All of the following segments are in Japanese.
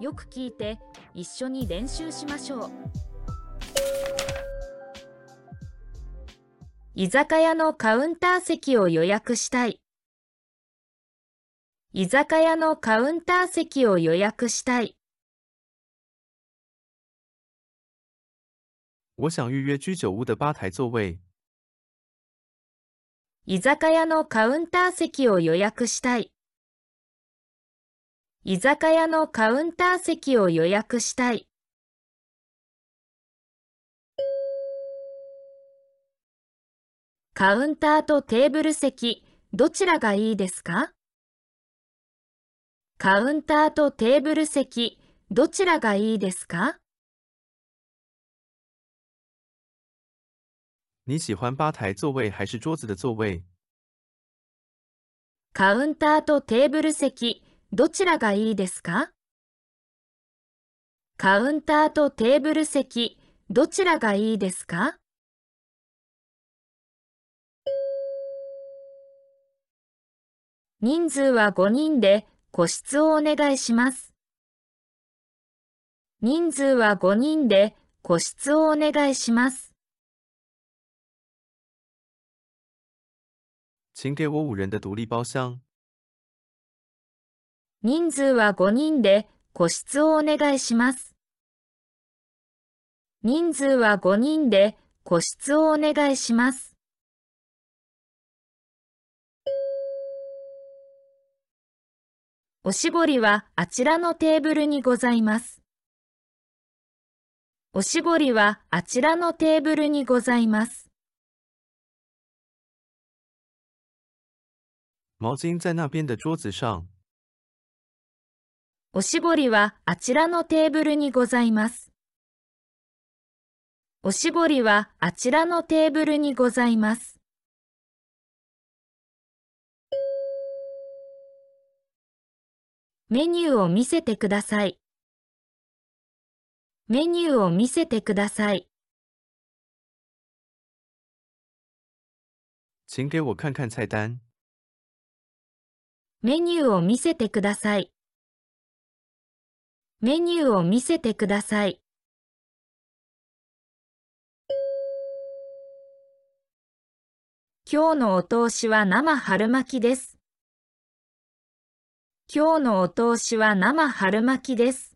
よく聞いて一緒に練習しましょう居酒屋のカウンター席を予約したい居酒屋のカウンター席を予約したい我想预约居酒屋的吧台座位。居酒屋のカウンター席を予約したい。居酒屋のカウンター席を予約したい。カウンターとテーブル席、どちらがいいですか？カウンターとテーブル席、どちらがいいですか？你喜欢吧台座位还是桌子的座位？カウンターとテーブル席、どちらがいいですか？カウンターとテーブル席、どちらがいいですか？人数は5人で個室をお願いします。人数は5人で個室をお願いします。请给我五人的独立包厢。人数は5人で個室をお願いします。人数は5人で個室をお願いします。おしぼりはあちらのテーブルにございます。おしぼりはあちらのテーブルにございます。毛巾在那边的桌子上。おしぼりはあちらのテーブルにございます。おしぼりはあちらのテーブルにございます。メニューを見せてください。メニューを見せてください。メニューを見せてください。メニューを見せてください。今日のお通しは生春巻きです。今日のお通しは生春巻きです。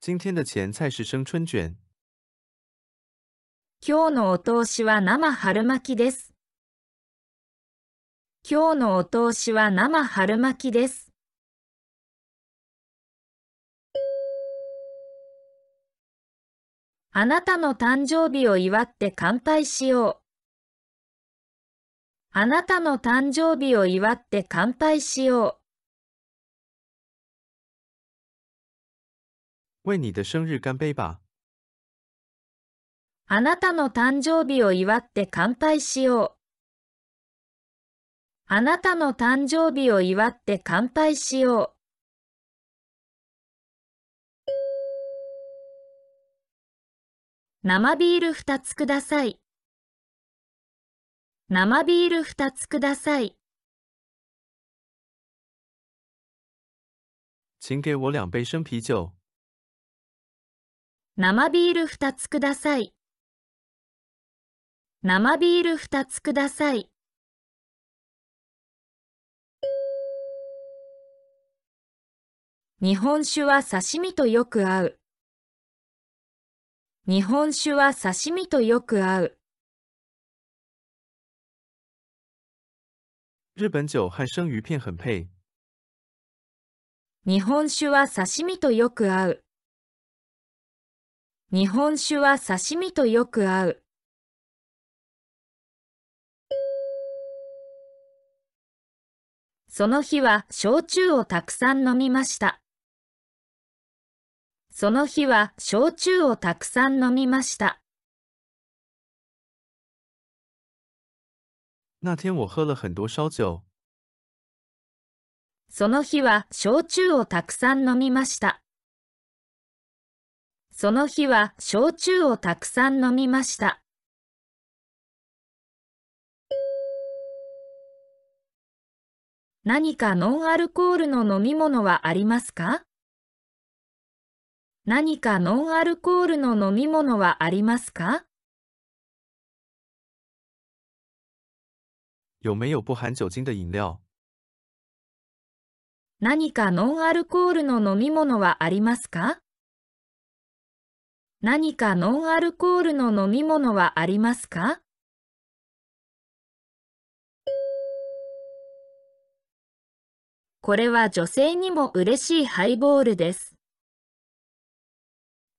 今天的前菜是生春卷。今日のお通しは生春巻きです。今日のお通しは生春巻きです。あなたの誕生日を祝って乾杯しよう。あなたの誕生日を祝って乾杯しよう。为你的生日干杯吧。あなたの誕生日を祝って乾杯しよう。あなたの誕生日を祝って乾杯しよう。生ビール二つください。生ビール二つください。请给我两杯生啤酒。生ビール二つください。生ビール二つください。日本酒は刺身とよく合う。日本酒は刺身とよく合う。日本酒和生鱼片很配。日本酒は刺身とよく合う。日本酒は刺身とよく合う。その日は焼酎をたくさん飲みました。その日は焼酎をたくさん飲みました。那天我喝了很多烧酒。その日は焼酎をたくさん飲みました。その日は焼酎をたくさん飲みました。何かノンアルコールの飲み物はありますか？何かノンアルコールの飲み物はありますか？有没有不含酒精的饮料？何かノンアルコールの飲み物はありますか？何かノンアルコールの飲み物はありますか？これは女性にも嬉しいハイボールです。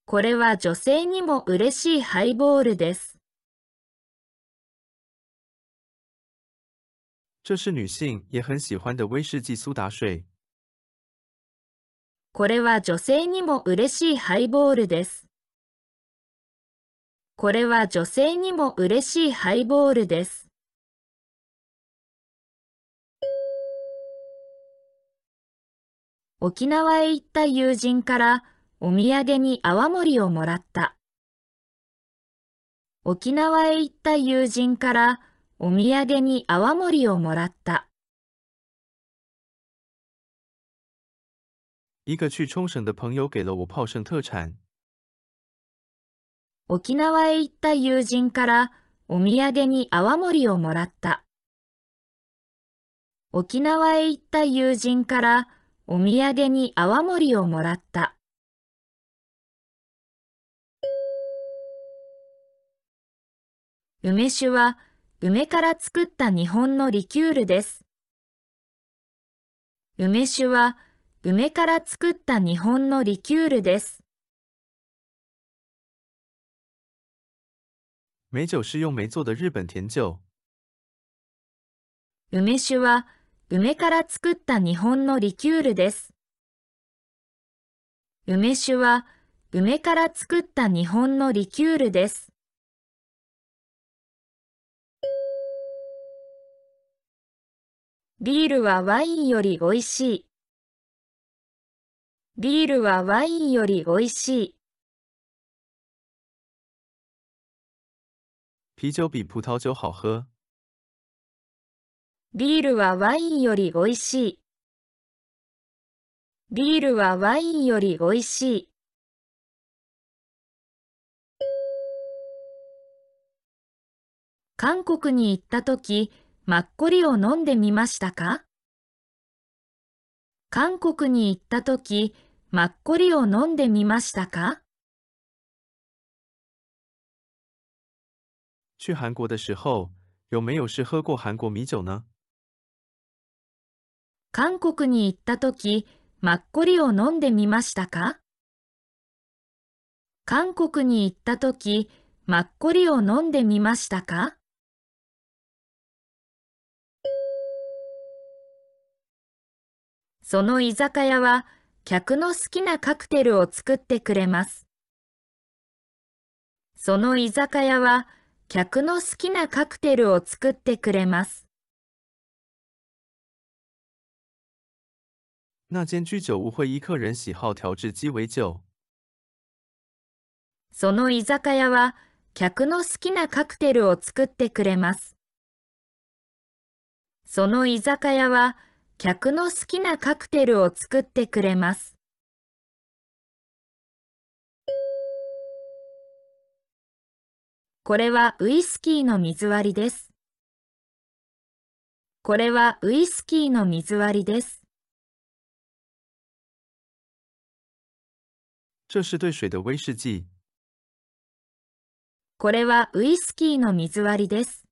これは女性にも嬉しいハイボールです。这是女性也很喜欢的威士忌苏打水。これは女性にも嬉しいハイボールです。これは女性にも嬉しいハイボールです。沖縄へ行った友人からお土産に泡盛をもらった。沖縄へ行った友人からお土産に泡盛をもらった。一个去冲绳的朋友给了我泡盛特产。沖縄へ行った友人からお土産に泡盛をもらった。沖縄へ行った友人からお土産に泡盛をもらった。梅酒は梅から作った日本のリキュールです。梅酒は梅から作った日本のリキュールです。美酒是用梅做的日本甜酒。梅酒は梅から作った日本のリキュールです。梅酒は梅から作った日本のリキュールです。ビールはワインより美味しい。ビールはワインより美味しい。啤酒比葡萄酒好喝。ビールはワインより美味しい。ビールはワインより美味しい。韓国に行ったとき、マッコリを飲んでみましたか？韓国に行ったとき、マッコリを飲んでみましたか？去韩国的时候，有没有是喝过韩国米酒呢？韓国に行ったとき、マッコリを飲んでみましたか？韓国に行ったとき、マッコリを飲んでみましたか？その居酒屋は客の好きなカクテルを作ってくれます。その居酒屋は客の好きなカクテルを作ってくれます。那间居酒屋会依客人喜好调制鸡尾酒。その居酒屋は客の好きなカクテルを作ってくれます。その居酒屋は客の好きなカクテルを作ってくれます。これはウイスキーの水割りです。これはウイスキーの水割りです。これはウイスキーの水割りです。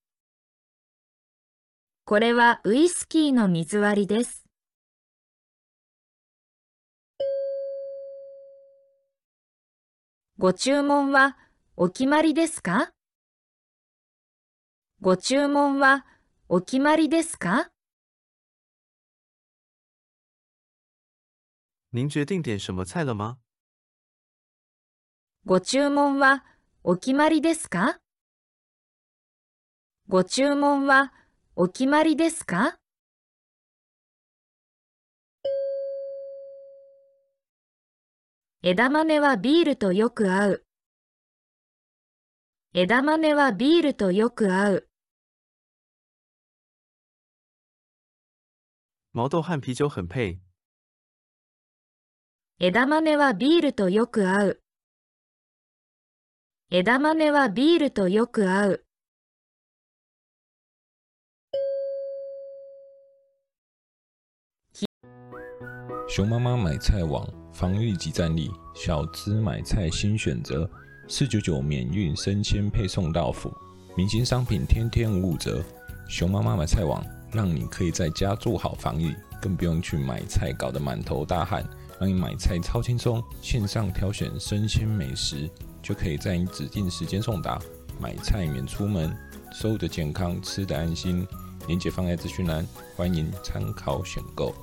これはウイスキーの水割りです。ご注文はお決まりですか？ご注文はお決まりですか？您决定点什么菜了吗？ご注文はお決まりですか？ご注文はお決まりですか？枝豆はビールとよく合う。枝豆はビールとよく合う。毛豆和啤酒很配。枝豆はビールとよく合う。枝豆はビールとよく合う。熊妈妈买菜网防御及战力，小资买菜新选择，四九九免运生鲜配送到府，明星商品天天五五折。熊妈妈买菜网让你可以在家做好防御，更不用去买菜搞得满头大汗，让你买菜超轻松。线上挑选生鲜美食，就可以在你指定时间送达，买菜免出门，收的健康，吃的安心。链接放在资讯栏，欢迎参考选购。